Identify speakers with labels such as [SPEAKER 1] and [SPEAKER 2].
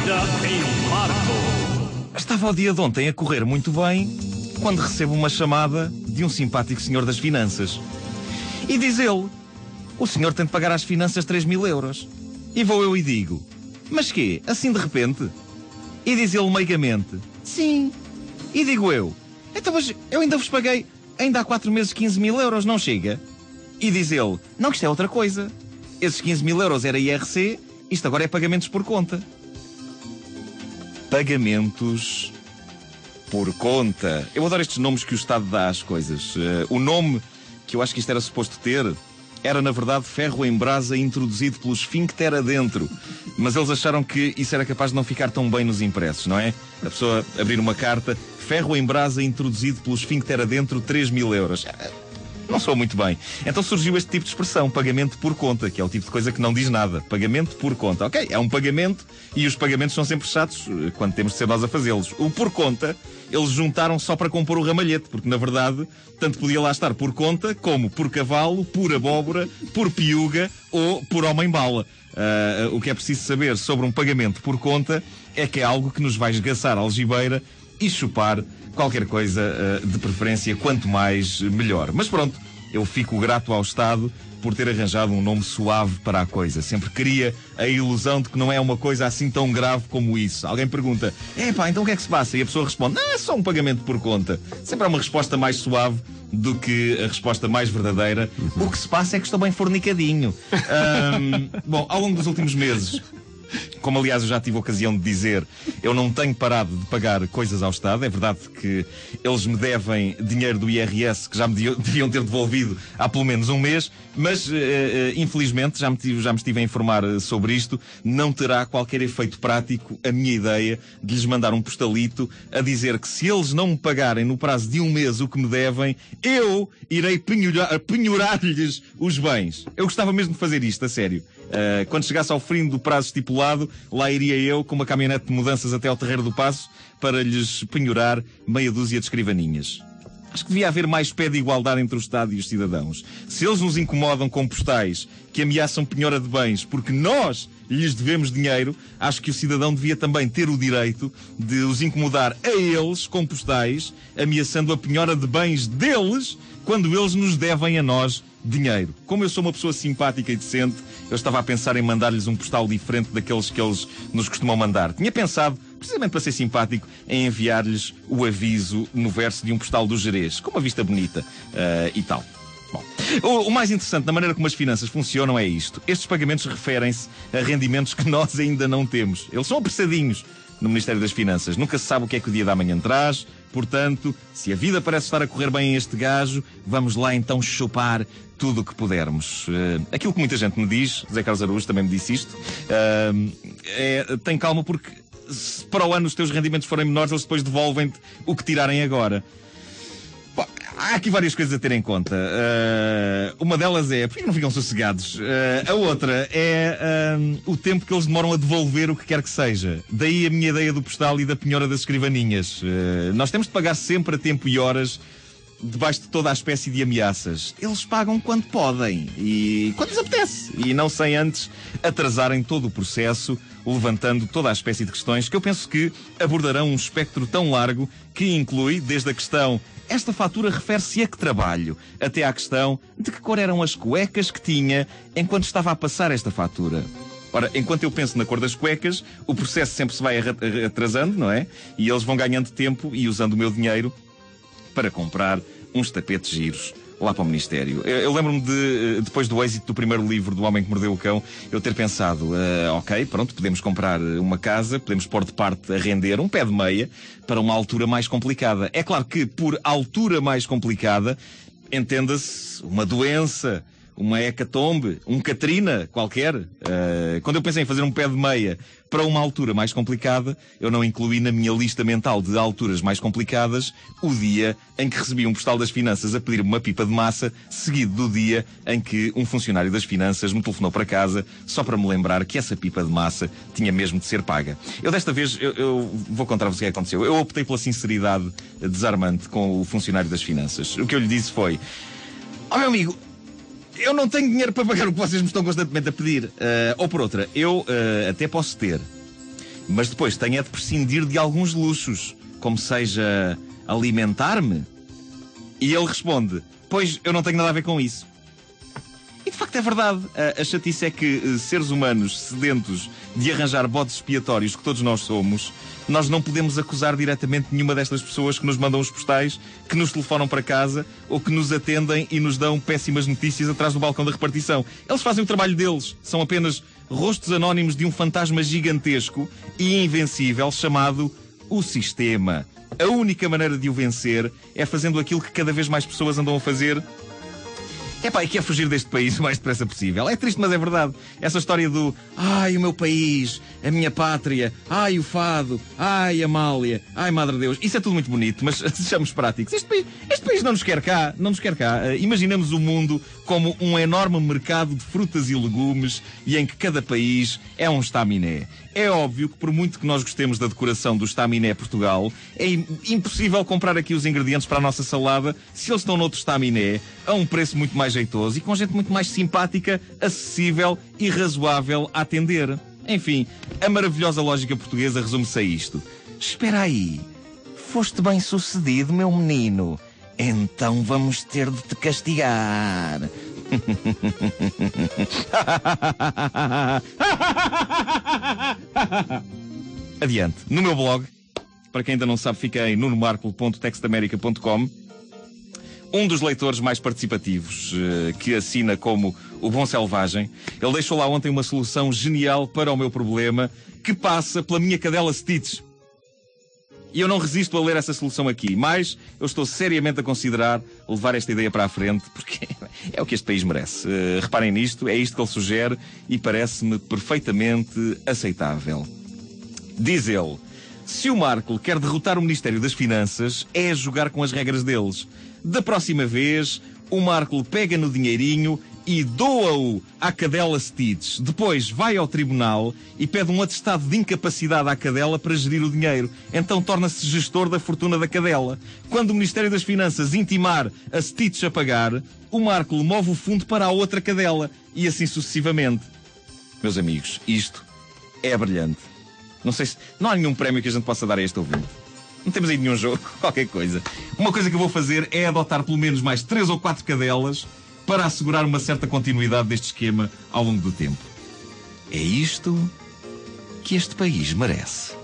[SPEAKER 1] Vida em Marco.
[SPEAKER 2] Estava o dia de ontem a correr muito bem quando recebo uma chamada de um simpático senhor das finanças. E diz ele: O senhor tem de pagar às finanças 3 mil euros. E vou eu e digo: Mas quê? Assim de repente? E diz ele meigamente: Sim. E digo eu: Então, mas eu ainda vos paguei, ainda há 4 meses 15 mil euros, não chega? E diz ele: Não, que isto é outra coisa. Esses 15 mil euros era IRC, isto agora é pagamentos por conta. Pagamentos por conta. Eu adoro estes nomes que o Estado dá às coisas. Uh, o nome que eu acho que isto era suposto ter era, na verdade, ferro em brasa introduzido pelo esfíncter adentro. Mas eles acharam que isso era capaz de não ficar tão bem nos impressos, não é? A pessoa abrir uma carta, ferro em brasa introduzido pelo esfíncter adentro, 3 mil euros. Não soa muito bem. Então surgiu este tipo de expressão, pagamento por conta, que é o tipo de coisa que não diz nada. Pagamento por conta. Ok, é um pagamento e os pagamentos são sempre chatos eh, quando temos de ser nós a fazê-los. O por conta, eles juntaram só para compor o ramalhete, porque na verdade, tanto podia lá estar por conta, como por cavalo, por abóbora, por piuga ou por homem-bala. Uh, o que é preciso saber sobre um pagamento por conta é que é algo que nos vai esgaçar a algibeira e chupar qualquer coisa uh, de preferência, quanto mais melhor. Mas pronto, eu fico grato ao Estado por ter arranjado um nome suave para a coisa. Sempre queria a ilusão de que não é uma coisa assim tão grave como isso. Alguém pergunta, é pá, então o que é que se passa? E a pessoa responde, é só um pagamento por conta. Sempre há uma resposta mais suave do que a resposta mais verdadeira. O que se passa é que estou bem fornicadinho. um, bom, ao longo dos últimos meses, como aliás eu já tive ocasião de dizer, eu não tenho parado de pagar coisas ao Estado. É verdade que eles me devem dinheiro do IRS que já me deviam ter devolvido há pelo menos um mês, mas uh, infelizmente já me, tive, já me estive a informar eh, sobre isto. Não terá qualquer efeito prático a minha ideia de lhes mandar um postalito a dizer que se eles não me pagarem no prazo de um mês o que me devem, eu irei penhorar-lhes os bens. Eu gostava mesmo de fazer isto, a sério. Uh, quando chegasse ao fim do prazo estipulado, lá iria eu com uma caminhonete de mudanças até ao Terreiro do Passo para lhes penhorar meia dúzia de escrivaninhas. Acho que devia haver mais pé de igualdade entre o Estado e os cidadãos. Se eles nos incomodam com postais que ameaçam penhora de bens porque nós lhes devemos dinheiro, acho que o cidadão devia também ter o direito de os incomodar a eles com postais, ameaçando a penhora de bens deles quando eles nos devem a nós dinheiro. Como eu sou uma pessoa simpática e decente, eu estava a pensar em mandar-lhes um postal diferente daqueles que eles nos costumam mandar. Tinha pensado, precisamente para ser simpático, em enviar-lhes o aviso no verso de um postal do Jerez, com uma vista bonita uh, e tal. O, o, mais interessante na maneira como as finanças funcionam é isto. Estes pagamentos referem-se a rendimentos que nós ainda não temos. Eles são apressadinhos no Ministério das Finanças. Nunca se sabe o que é que o dia da manhã traz. Portanto, se a vida parece estar a correr bem a este gajo, vamos lá então chupar tudo o que pudermos. Uh, aquilo que muita gente me diz, Zé Carlos Araújo também me disse isto, uh, é, tem calma porque se para o ano os teus rendimentos forem menores, eles depois devolvem-te o que tirarem agora. Há aqui várias coisas a ter em conta. Uh, uma delas é, porque não ficam sossegados? Uh, a outra é uh, o tempo que eles demoram a devolver o que quer que seja. Daí a minha ideia do postal e da penhora das escrivaninhas. nós temos de pagar sempre a tempo e horas debaixo de toda a espécie de ameaças. Eles pagam quando podem e quando lhes apetece. E não sem antes atrasarem todo o processo, levantando toda a espécie de questões que eu penso que abordarão um espectro tão largo que inclui desde a questão esta fatura refere-se a que trabalho? Até à questão de que cor eram as cuecas que tinha enquanto estava a passar esta fatura. Ora, enquanto eu penso na cor das cuecas, o processo sempre se vai atrasando, não é? E eles vão ganhando tempo e usando o meu dinheiro para comprar uns tapetes giros lá para o Ministério. Eu, eu lembro-me de, eh, depois do êxito do primeiro livro do Homem que Mordeu o Cão, eu ter pensado, uh, ok, pronto, podemos comprar uma casa, podemos pôr de parte a render um pé de meia para uma altura mais complicada. É claro que por altura mais complicada, entenda-se uma doença, uma hecatombe, um Katrina qualquer. Uh, quando eu pensei em fazer um pé de meia para uma altura mais complicada, eu não incluí na minha lista mental de alturas mais complicadas o dia em que recebi um postal das finanças a pedir-me uma pipa de massa, seguido do dia em que um funcionário das finanças me telefonou para casa só para me lembrar que essa pipa de massa tinha mesmo de ser paga. Eu desta vez, eu, eu vou contar-vos o que aconteceu. Eu optei pela sinceridade desarmante com o funcionário das finanças. O que eu lhe disse foi, ó oh, meu amigo, eu não tenho dinheiro para pagar o que vocês me estão constantemente a pedir. Uh, ou por outra, eu uh, até posso ter. Mas depois tenho é de prescindir de alguns luxos, como seja alimentar-me. E ele responde: Pois eu não tenho nada a ver com isso. E de facto é verdade. A, chatice é que eh, seres humanos sedentos de arranjar bodes expiatórios que todos nós somos, nós não podemos acusar diretamente nenhuma destas pessoas que nos mandam os postais, que nos telefonam para casa ou que nos atendem e nos dão péssimas notícias atrás do balcão da repartição. Eles fazem o trabalho deles. São apenas rostos anónimos de um fantasma gigantesco e invencível chamado o sistema. A única maneira de o vencer é fazendo aquilo que cada vez mais pessoas andam a fazer é pá, e quer fugir deste país o mais depressa possível. É triste, mas é verdade. Essa história do ai, o meu país, a minha pátria, ai, o fado, ai, Amália, ai, Madre Deus. Isso é tudo muito bonito, mas sejamos práticos. Este país, este país não nos quer cá, não nos quer cá. Uh, imaginemos o mundo como um enorme mercado de frutas e legumes e em que cada país é um estaminé. É óbvio que, por muito que nós gostemos da decoração do estaminé Portugal, é impossível comprar aqui os ingredientes para a nossa salada se eles estão noutro estaminé, a um preço muito mais jeitoso e com gente muito mais simpática, acessível e razoável a atender. Enfim, a maravilhosa lógica portuguesa resume-se a isto. Espera aí, foste bem sucedido, meu menino. Então vamos ter de te castigar. Adiante. No meu blog, para quem ainda não sabe, fica em nunomarco.textamerica.com. Um dos leitores mais participativos, eh, que assina como o Bom Selvagem, ele deixou lá ontem uma solução genial para o meu problema, que passa pela minha cadela Stitch. E eu não resisto a ler essa solução aqui, mas eu estou seriamente a considerar levar esta ideia para a frente, porque é o que este país merece. Uh, reparem nisto, é isto que ele sugere e parece-me perfeitamente aceitável. Diz ele: se o Marco quer derrotar o Ministério das Finanças, é jogar com as regras deles. Da próxima vez, o Marco pega no dinheirinho e doa-o à cadela Stitch. Depois vai ao tribunal e pede um atestado de incapacidade à cadela para gerir o dinheiro. Então torna-se gestor da fortuna da cadela. Quando o Ministério das Finanças intimar a Stitch a pagar, o Marco move o fundo para a outra cadela e assim sucessivamente. Meus amigos, isto é brilhante. Não sei se. Não há nenhum prémio que a gente possa dar a este ouvinte. Não temos aí nenhum jogo, qualquer coisa. Uma coisa que eu vou fazer é adotar pelo menos mais três ou quatro cadelas para assegurar uma certa continuidade deste esquema ao longo do tempo. É isto que este país merece.